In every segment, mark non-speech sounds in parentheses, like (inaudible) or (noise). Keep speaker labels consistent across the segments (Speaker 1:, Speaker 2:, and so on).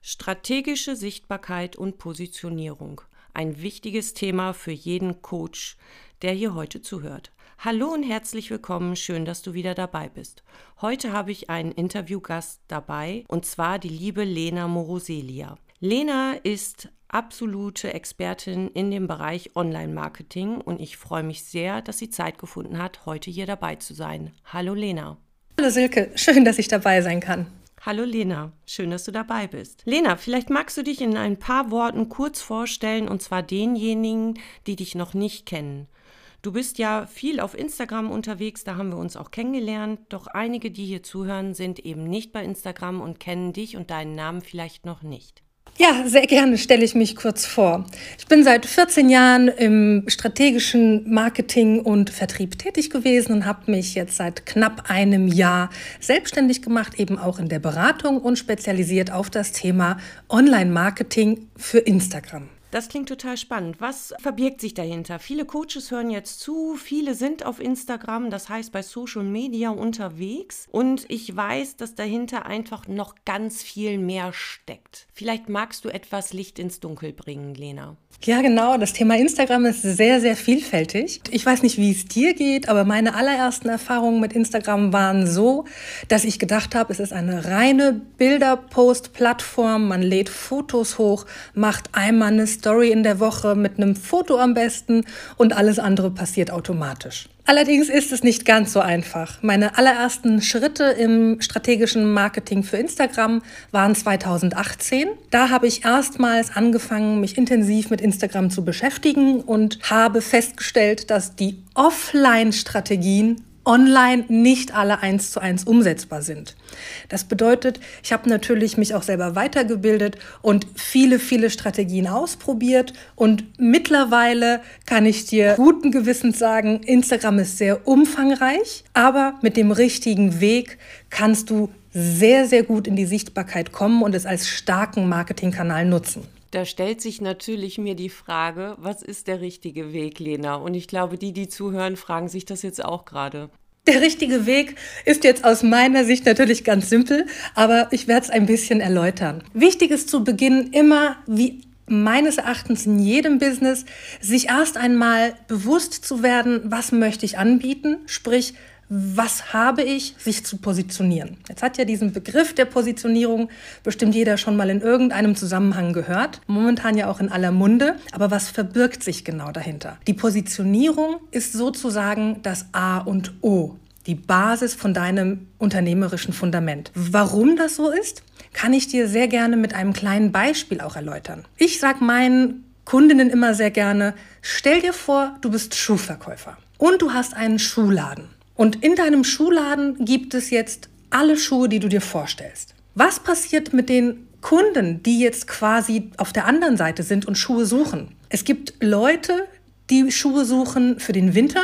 Speaker 1: Strategische Sichtbarkeit und Positionierung. Ein wichtiges Thema für jeden Coach, der hier heute zuhört. Hallo und herzlich willkommen, schön, dass du wieder dabei bist. Heute habe ich einen Interviewgast dabei und zwar die liebe Lena Moroselia. Lena ist absolute Expertin in dem Bereich Online-Marketing und ich freue mich sehr, dass sie Zeit gefunden hat, heute hier dabei zu sein. Hallo Lena.
Speaker 2: Hallo Silke, schön, dass ich dabei sein kann.
Speaker 1: Hallo Lena, schön, dass du dabei bist. Lena, vielleicht magst du dich in ein paar Worten kurz vorstellen, und zwar denjenigen, die dich noch nicht kennen. Du bist ja viel auf Instagram unterwegs, da haben wir uns auch kennengelernt, doch einige, die hier zuhören, sind eben nicht bei Instagram und kennen dich und deinen Namen vielleicht noch nicht.
Speaker 2: Ja, sehr gerne stelle ich mich kurz vor. Ich bin seit 14 Jahren im strategischen Marketing und Vertrieb tätig gewesen und habe mich jetzt seit knapp einem Jahr selbstständig gemacht, eben auch in der Beratung und spezialisiert auf das Thema Online-Marketing für Instagram.
Speaker 1: Das klingt total spannend. Was verbirgt sich dahinter? Viele Coaches hören jetzt zu, viele sind auf Instagram, das heißt bei Social Media unterwegs. Und ich weiß, dass dahinter einfach noch ganz viel mehr steckt. Vielleicht magst du etwas Licht ins Dunkel bringen, Lena.
Speaker 2: Ja, genau. Das Thema Instagram ist sehr, sehr vielfältig. Ich weiß nicht, wie es dir geht, aber meine allerersten Erfahrungen mit Instagram waren so, dass ich gedacht habe, es ist eine reine Bilderpost-Plattform. Man lädt Fotos hoch, macht einmal eine Story in der Woche mit einem Foto am besten und alles andere passiert automatisch. Allerdings ist es nicht ganz so einfach. Meine allerersten Schritte im strategischen Marketing für Instagram waren 2018. Da habe ich erstmals angefangen, mich intensiv mit Instagram zu beschäftigen und habe festgestellt, dass die Offline-Strategien online nicht alle eins zu eins umsetzbar sind. Das bedeutet, ich habe natürlich mich auch selber weitergebildet und viele, viele Strategien ausprobiert und mittlerweile kann ich dir guten Gewissens sagen, Instagram ist sehr umfangreich, aber mit dem richtigen Weg kannst du sehr, sehr gut in die Sichtbarkeit kommen und es als starken Marketingkanal nutzen.
Speaker 1: Da stellt sich natürlich mir die Frage, was ist der richtige Weg, Lena? Und ich glaube, die, die zuhören, fragen sich das jetzt auch gerade.
Speaker 2: Der richtige Weg ist jetzt aus meiner Sicht natürlich ganz simpel, aber ich werde es ein bisschen erläutern. Wichtig ist zu Beginn immer, wie meines Erachtens in jedem Business, sich erst einmal bewusst zu werden, was möchte ich anbieten, sprich, was habe ich, sich zu positionieren. Jetzt hat ja diesen Begriff der Positionierung bestimmt jeder schon mal in irgendeinem Zusammenhang gehört, momentan ja auch in aller Munde, aber was verbirgt sich genau dahinter? Die Positionierung ist sozusagen das A und O, die Basis von deinem unternehmerischen Fundament. Warum das so ist, kann ich dir sehr gerne mit einem kleinen Beispiel auch erläutern. Ich sage meinen Kundinnen immer sehr gerne, stell dir vor, du bist Schuhverkäufer und du hast einen Schuhladen. Und in deinem Schuhladen gibt es jetzt alle Schuhe, die du dir vorstellst. Was passiert mit den Kunden, die jetzt quasi auf der anderen Seite sind und Schuhe suchen? Es gibt Leute, die Schuhe suchen für den Winter,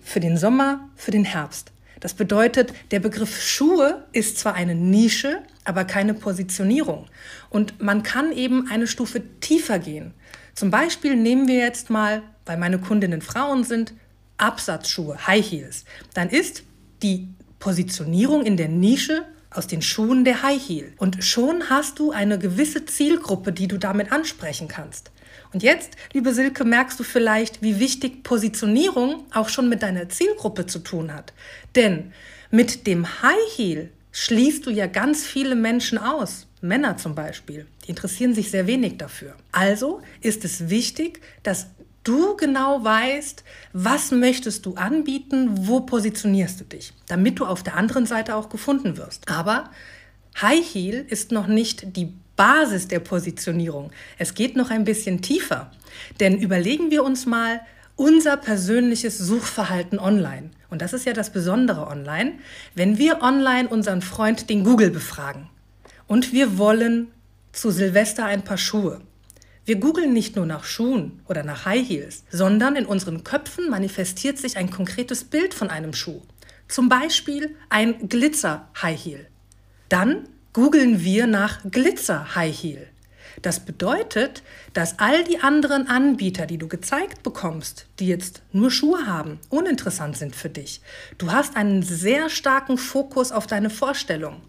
Speaker 2: für den Sommer, für den Herbst. Das bedeutet, der Begriff Schuhe ist zwar eine Nische, aber keine Positionierung. Und man kann eben eine Stufe tiefer gehen. Zum Beispiel nehmen wir jetzt mal, weil meine Kundinnen Frauen sind, Absatzschuhe, High Heels, dann ist die Positionierung in der Nische aus den Schuhen der High Heel. Und schon hast du eine gewisse Zielgruppe, die du damit ansprechen kannst. Und jetzt, liebe Silke, merkst du vielleicht, wie wichtig Positionierung auch schon mit deiner Zielgruppe zu tun hat. Denn mit dem High Heel schließt du ja ganz viele Menschen aus. Männer zum Beispiel, die interessieren sich sehr wenig dafür. Also ist es wichtig, dass du genau weißt, was möchtest du anbieten, wo positionierst du dich, damit du auf der anderen Seite auch gefunden wirst. Aber High Heel ist noch nicht die Basis der Positionierung. Es geht noch ein bisschen tiefer. Denn überlegen wir uns mal unser persönliches Suchverhalten online. Und das ist ja das Besondere online. Wenn wir online unseren Freund, den Google, befragen und wir wollen zu Silvester ein paar Schuhe, wir googeln nicht nur nach Schuhen oder nach High Heels, sondern in unseren Köpfen manifestiert sich ein konkretes Bild von einem Schuh. Zum Beispiel ein Glitzer High Heel. Dann googeln wir nach Glitzer High Heel. Das bedeutet, dass all die anderen Anbieter, die du gezeigt bekommst, die jetzt nur Schuhe haben, uninteressant sind für dich. Du hast einen sehr starken Fokus auf deine Vorstellung.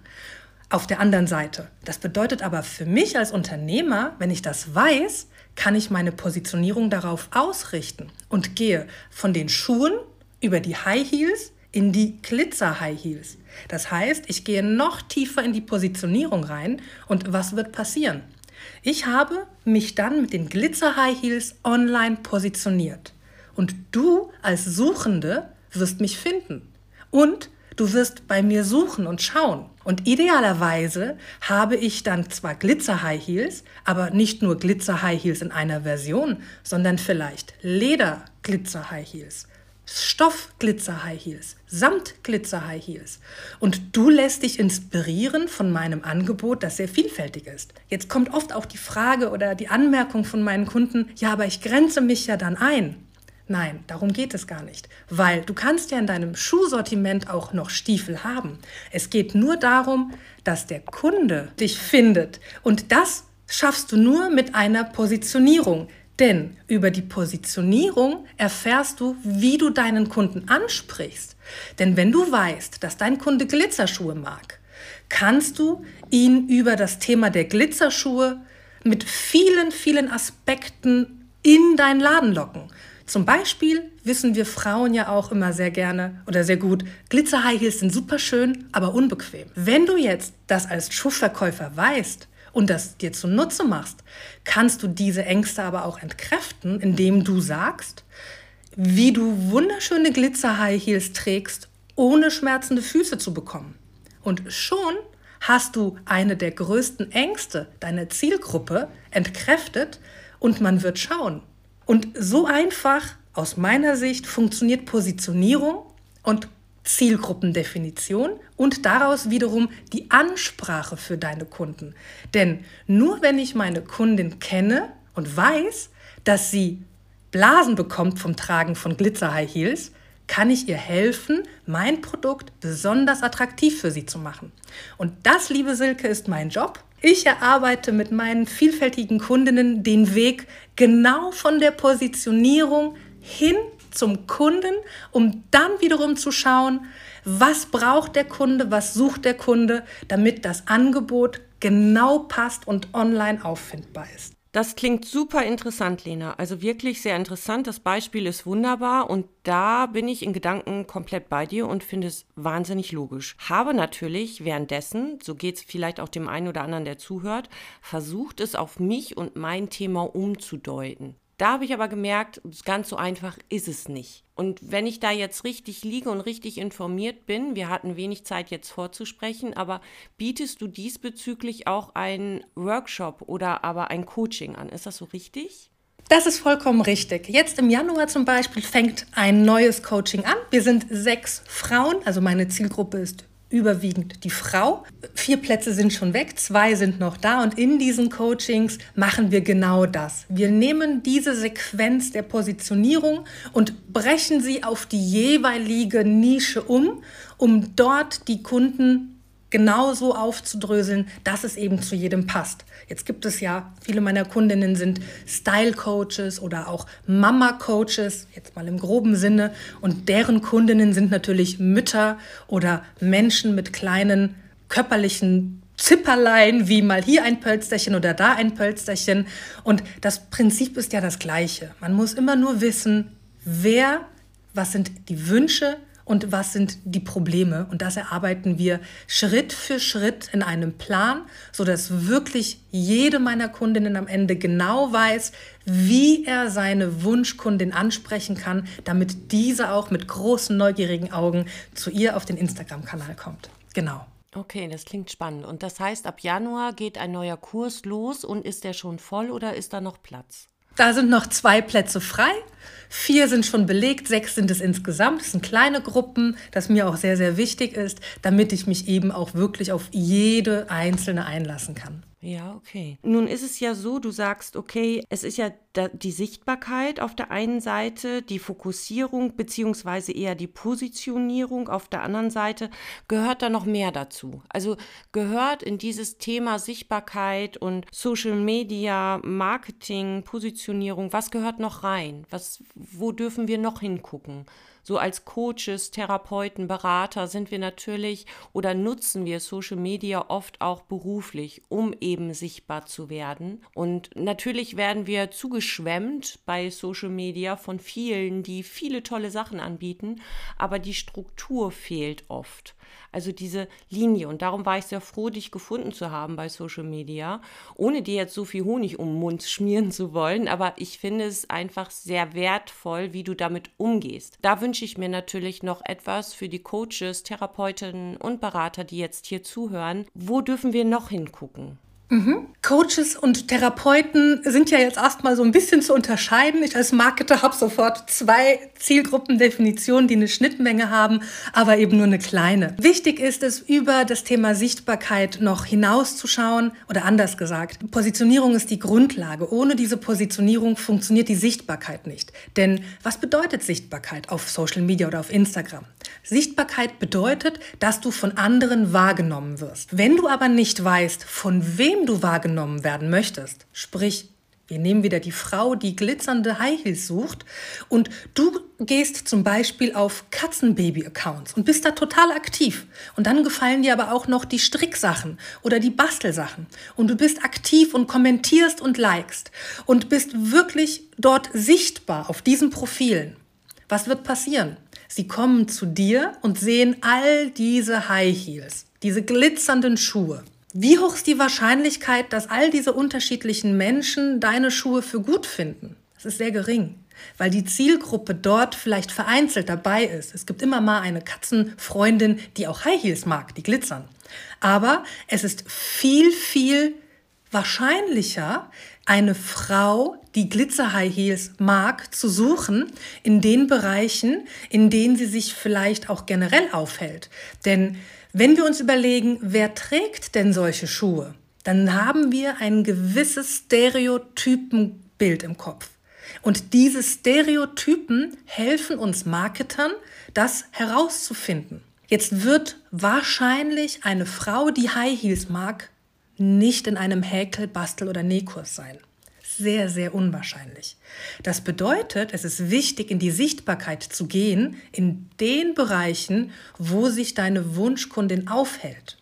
Speaker 2: Auf der anderen Seite. Das bedeutet aber für mich als Unternehmer, wenn ich das weiß, kann ich meine Positionierung darauf ausrichten und gehe von den Schuhen über die High Heels in die Glitzer High Heels. Das heißt, ich gehe noch tiefer in die Positionierung rein und was wird passieren? Ich habe mich dann mit den Glitzer High Heels online positioniert und du als Suchende wirst mich finden und Du wirst bei mir suchen und schauen. Und idealerweise habe ich dann zwar Glitzer High Heels, aber nicht nur Glitzer High Heels in einer Version, sondern vielleicht Leder Glitzer High Heels, Stoff Glitzer High Heels, Samt Glitzer High Heels. Und du lässt dich inspirieren von meinem Angebot, das sehr vielfältig ist. Jetzt kommt oft auch die Frage oder die Anmerkung von meinen Kunden, ja, aber ich grenze mich ja dann ein. Nein, darum geht es gar nicht, weil du kannst ja in deinem Schuhsortiment auch noch Stiefel haben. Es geht nur darum, dass der Kunde dich findet und das schaffst du nur mit einer Positionierung. Denn über die Positionierung erfährst du, wie du deinen Kunden ansprichst. Denn wenn du weißt, dass dein Kunde Glitzerschuhe mag, kannst du ihn über das Thema der Glitzerschuhe mit vielen, vielen Aspekten in deinen Laden locken. Zum Beispiel wissen wir Frauen ja auch immer sehr gerne oder sehr gut, Glitzer-High Heels sind super schön, aber unbequem. Wenn du jetzt das als Schuhverkäufer weißt und das dir zunutze machst, kannst du diese Ängste aber auch entkräften, indem du sagst, wie du wunderschöne Glitzer-High Heels trägst, ohne schmerzende Füße zu bekommen. Und schon hast du eine der größten Ängste deiner Zielgruppe entkräftet und man wird schauen, und so einfach aus meiner Sicht funktioniert Positionierung und Zielgruppendefinition und daraus wiederum die Ansprache für deine Kunden. Denn nur wenn ich meine Kundin kenne und weiß, dass sie Blasen bekommt vom Tragen von Glitzer High Heels, kann ich ihr helfen, mein Produkt besonders attraktiv für sie zu machen. Und das, liebe Silke, ist mein Job. Ich erarbeite mit meinen vielfältigen Kundinnen den Weg genau von der Positionierung hin zum Kunden, um dann wiederum zu schauen, was braucht der Kunde, was sucht der Kunde, damit das Angebot genau passt und online auffindbar ist.
Speaker 1: Das klingt super interessant, Lena. Also wirklich sehr interessant. Das Beispiel ist wunderbar und da bin ich in Gedanken komplett bei dir und finde es wahnsinnig logisch. Habe natürlich währenddessen, so geht es vielleicht auch dem einen oder anderen, der zuhört, versucht es auf mich und mein Thema umzudeuten. Da habe ich aber gemerkt, ganz so einfach ist es nicht. Und wenn ich da jetzt richtig liege und richtig informiert bin, wir hatten wenig Zeit jetzt vorzusprechen, aber bietest du diesbezüglich auch einen Workshop oder aber ein Coaching an? Ist das so richtig?
Speaker 2: Das ist vollkommen richtig. Jetzt im Januar zum Beispiel fängt ein neues Coaching an. Wir sind sechs Frauen, also meine Zielgruppe ist überwiegend die Frau. Vier Plätze sind schon weg, zwei sind noch da und in diesen Coachings machen wir genau das. Wir nehmen diese Sequenz der Positionierung und brechen sie auf die jeweilige Nische um, um dort die Kunden genauso aufzudröseln, dass es eben zu jedem passt. Jetzt gibt es ja, viele meiner Kundinnen sind Style-Coaches oder auch Mama-Coaches, jetzt mal im groben Sinne. Und deren Kundinnen sind natürlich Mütter oder Menschen mit kleinen körperlichen Zipperlein, wie mal hier ein Pölsterchen oder da ein Pölsterchen. Und das Prinzip ist ja das gleiche. Man muss immer nur wissen, wer, was sind die Wünsche, und was sind die Probleme. Und das erarbeiten wir Schritt für Schritt in einem Plan, sodass wirklich jede meiner Kundinnen am Ende genau weiß, wie er seine Wunschkundin ansprechen kann, damit diese auch mit großen neugierigen Augen zu ihr auf den Instagram-Kanal kommt. Genau.
Speaker 1: Okay, das klingt spannend. Und das heißt, ab Januar geht ein neuer Kurs los und ist der schon voll oder ist da noch Platz?
Speaker 2: Da sind noch zwei Plätze frei. Vier sind schon belegt, sechs sind es insgesamt. Das sind kleine Gruppen, das mir auch sehr, sehr wichtig ist, damit ich mich eben auch wirklich auf jede einzelne einlassen kann.
Speaker 1: Ja, okay. Nun ist es ja so, du sagst, okay, es ist ja die Sichtbarkeit auf der einen Seite, die Fokussierung beziehungsweise eher die Positionierung auf der anderen Seite. Gehört da noch mehr dazu? Also gehört in dieses Thema Sichtbarkeit und Social Media, Marketing, Positionierung, was gehört noch rein? Was, wo dürfen wir noch hingucken? So als Coaches, Therapeuten, Berater sind wir natürlich oder nutzen wir Social Media oft auch beruflich, um eben sichtbar zu werden. Und natürlich werden wir zugeschwemmt bei Social Media von vielen, die viele tolle Sachen anbieten, aber die Struktur fehlt oft. Also diese Linie. Und darum war ich sehr froh, dich gefunden zu haben bei Social Media, ohne dir jetzt so viel Honig um den Mund (laughs) schmieren zu wollen. Aber ich finde es einfach sehr wertvoll, wie du damit umgehst. Da wünsche ich mir natürlich noch etwas für die Coaches, Therapeutinnen und Berater, die jetzt hier zuhören. Wo dürfen wir noch hingucken?
Speaker 2: Mhm. Coaches und Therapeuten sind ja jetzt erstmal so ein bisschen zu unterscheiden. Ich als Marketer habe sofort zwei Zielgruppendefinitionen, die eine Schnittmenge haben, aber eben nur eine kleine. Wichtig ist es, über das Thema Sichtbarkeit noch hinauszuschauen oder anders gesagt, Positionierung ist die Grundlage. Ohne diese Positionierung funktioniert die Sichtbarkeit nicht. Denn was bedeutet Sichtbarkeit auf Social Media oder auf Instagram? Sichtbarkeit bedeutet, dass du von anderen wahrgenommen wirst. Wenn du aber nicht weißt, von wem du wahrgenommen werden möchtest, sprich, wir nehmen wieder die Frau, die glitzernde High Heels sucht und du gehst zum Beispiel auf Katzenbaby-Accounts und bist da total aktiv. Und dann gefallen dir aber auch noch die Stricksachen oder die Bastelsachen. Und du bist aktiv und kommentierst und likest und bist wirklich dort sichtbar auf diesen Profilen. Was wird passieren? Sie kommen zu dir und sehen all diese High Heels, diese glitzernden Schuhe. Wie hoch ist die Wahrscheinlichkeit, dass all diese unterschiedlichen Menschen deine Schuhe für gut finden? Das ist sehr gering, weil die Zielgruppe dort vielleicht vereinzelt dabei ist. Es gibt immer mal eine Katzenfreundin, die auch High Heels mag, die glitzern. Aber es ist viel, viel wahrscheinlicher, eine Frau, die Glitzer-High Heels mag, zu suchen in den Bereichen, in denen sie sich vielleicht auch generell aufhält. Denn wenn wir uns überlegen, wer trägt denn solche Schuhe, dann haben wir ein gewisses Stereotypenbild im Kopf. Und diese Stereotypen helfen uns Marketern, das herauszufinden. Jetzt wird wahrscheinlich eine Frau, die High Heels mag, nicht in einem Häkel-, Bastel- oder Nähkurs sein. Sehr, sehr unwahrscheinlich. Das bedeutet, es ist wichtig, in die Sichtbarkeit zu gehen, in den Bereichen, wo sich deine Wunschkundin aufhält.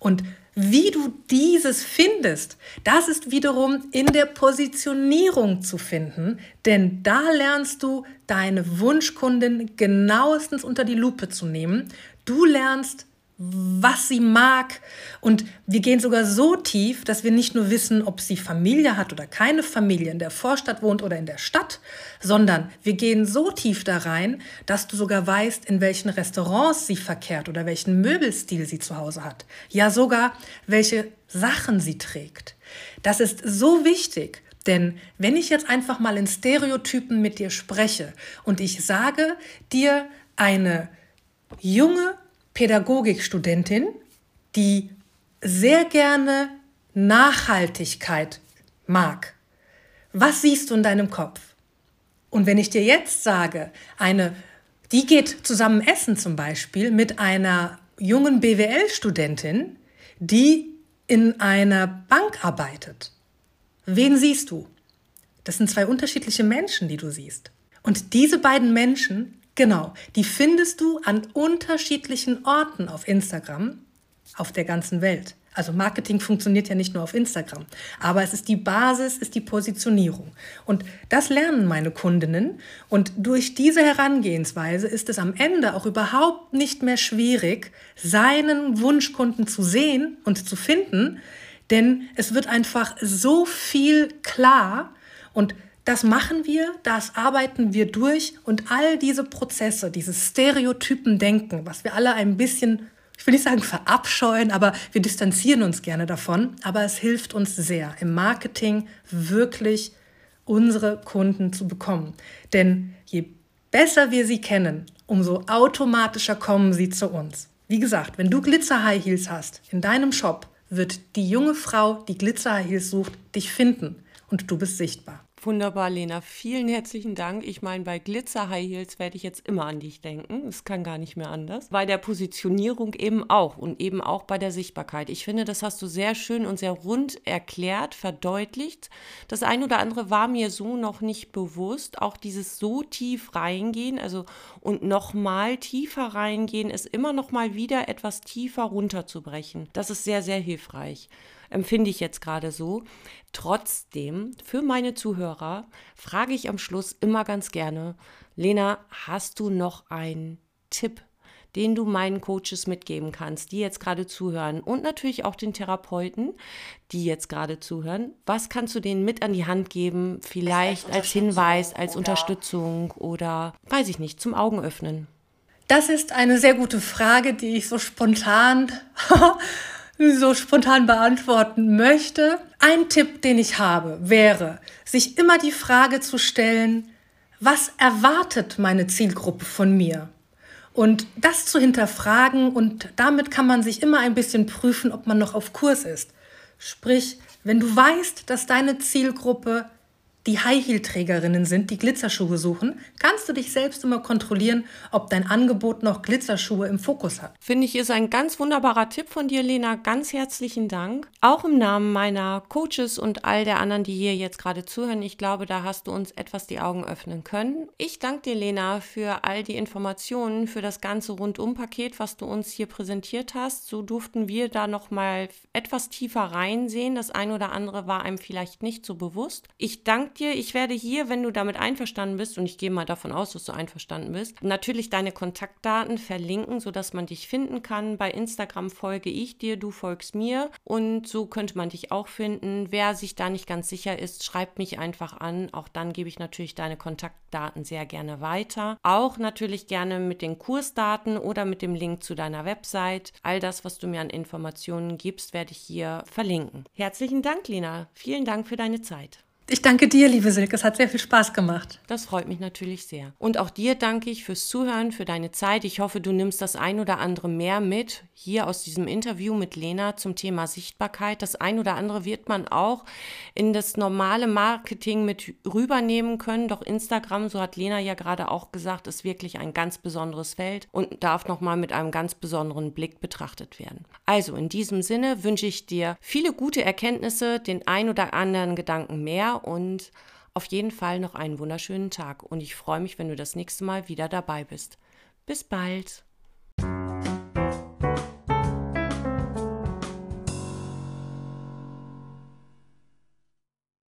Speaker 2: Und wie du dieses findest, das ist wiederum in der Positionierung zu finden, denn da lernst du deine Wunschkundin genauestens unter die Lupe zu nehmen. Du lernst was sie mag. Und wir gehen sogar so tief, dass wir nicht nur wissen, ob sie Familie hat oder keine Familie, in der Vorstadt wohnt oder in der Stadt, sondern wir gehen so tief da rein, dass du sogar weißt, in welchen Restaurants sie verkehrt oder welchen Möbelstil sie zu Hause hat. Ja, sogar welche Sachen sie trägt. Das ist so wichtig. Denn wenn ich jetzt einfach mal in Stereotypen mit dir spreche und ich sage dir, eine junge Pädagogikstudentin, die sehr gerne Nachhaltigkeit mag. Was siehst du in deinem Kopf? Und wenn ich dir jetzt sage, eine, die geht zusammen essen zum Beispiel mit einer jungen BWL-Studentin, die in einer Bank arbeitet, wen siehst du? Das sind zwei unterschiedliche Menschen, die du siehst. Und diese beiden Menschen Genau, die findest du an unterschiedlichen Orten auf Instagram auf der ganzen Welt. Also Marketing funktioniert ja nicht nur auf Instagram, aber es ist die Basis, ist die Positionierung. Und das lernen meine Kundinnen und durch diese Herangehensweise ist es am Ende auch überhaupt nicht mehr schwierig, seinen Wunschkunden zu sehen und zu finden, denn es wird einfach so viel klar und das machen wir, das arbeiten wir durch und all diese Prozesse, dieses Stereotypen-Denken, was wir alle ein bisschen, ich will nicht sagen verabscheuen, aber wir distanzieren uns gerne davon, aber es hilft uns sehr im Marketing wirklich unsere Kunden zu bekommen. Denn je besser wir sie kennen, umso automatischer kommen sie zu uns. Wie gesagt, wenn du Glitzer High Heels hast in deinem Shop, wird die junge Frau, die Glitzer High Heels sucht, dich finden und du bist sichtbar.
Speaker 1: Wunderbar, Lena. Vielen herzlichen Dank. Ich meine, bei Glitzer High Heels werde ich jetzt immer an dich denken. Es kann gar nicht mehr anders. Bei der Positionierung eben auch und eben auch bei der Sichtbarkeit. Ich finde, das hast du sehr schön und sehr rund erklärt, verdeutlicht. Das eine oder andere war mir so noch nicht bewusst. Auch dieses so tief reingehen, also und nochmal tiefer reingehen, ist immer noch mal wieder etwas tiefer runterzubrechen. Das ist sehr, sehr hilfreich empfinde ich jetzt gerade so. Trotzdem, für meine Zuhörer frage ich am Schluss immer ganz gerne, Lena, hast du noch einen Tipp, den du meinen Coaches mitgeben kannst, die jetzt gerade zuhören und natürlich auch den Therapeuten, die jetzt gerade zuhören. Was kannst du denen mit an die Hand geben, vielleicht als Hinweis, als Unterstützung oder weiß ich nicht, zum Augen öffnen?
Speaker 2: Das ist eine sehr gute Frage, die ich so spontan so spontan beantworten möchte. Ein Tipp, den ich habe, wäre, sich immer die Frage zu stellen, was erwartet meine Zielgruppe von mir? Und das zu hinterfragen und damit kann man sich immer ein bisschen prüfen, ob man noch auf Kurs ist. Sprich, wenn du weißt, dass deine Zielgruppe die High-Heel-Trägerinnen sind, die Glitzerschuhe suchen, kannst du dich selbst immer kontrollieren, ob dein Angebot noch Glitzerschuhe im Fokus hat.
Speaker 1: Finde ich, ist ein ganz wunderbarer Tipp von dir, Lena. Ganz herzlichen Dank. Auch im Namen meiner Coaches und all der anderen, die hier jetzt gerade zuhören. Ich glaube, da hast du uns etwas die Augen öffnen können. Ich danke dir, Lena, für all die Informationen, für das ganze Rundum-Paket, was du uns hier präsentiert hast. So durften wir da nochmal etwas tiefer reinsehen. Das ein oder andere war einem vielleicht nicht so bewusst. Ich danke dir, ich werde hier, wenn du damit einverstanden bist, und ich gehe mal davon aus, dass du einverstanden bist, natürlich deine Kontaktdaten verlinken, sodass man dich finden kann. Bei Instagram folge ich dir, du folgst mir und so könnte man dich auch finden. Wer sich da nicht ganz sicher ist, schreibt mich einfach an. Auch dann gebe ich natürlich deine Kontaktdaten sehr gerne weiter. Auch natürlich gerne mit den Kursdaten oder mit dem Link zu deiner Website. All das, was du mir an Informationen gibst, werde ich hier verlinken. Herzlichen Dank, Lena. Vielen Dank für deine Zeit.
Speaker 2: Ich danke dir, liebe Silke. Es hat sehr viel Spaß gemacht.
Speaker 1: Das freut mich natürlich sehr. Und auch dir danke ich fürs Zuhören, für deine Zeit. Ich hoffe, du nimmst das ein oder andere mehr mit hier aus diesem Interview mit Lena zum Thema Sichtbarkeit. Das ein oder andere wird man auch in das normale Marketing mit rübernehmen können. Doch Instagram, so hat Lena ja gerade auch gesagt, ist wirklich ein ganz besonderes Feld und darf nochmal mit einem ganz besonderen Blick betrachtet werden. Also in diesem Sinne wünsche ich dir viele gute Erkenntnisse, den ein oder anderen Gedanken mehr und auf jeden Fall noch einen wunderschönen Tag. Und ich freue mich, wenn du das nächste Mal wieder dabei bist. Bis bald.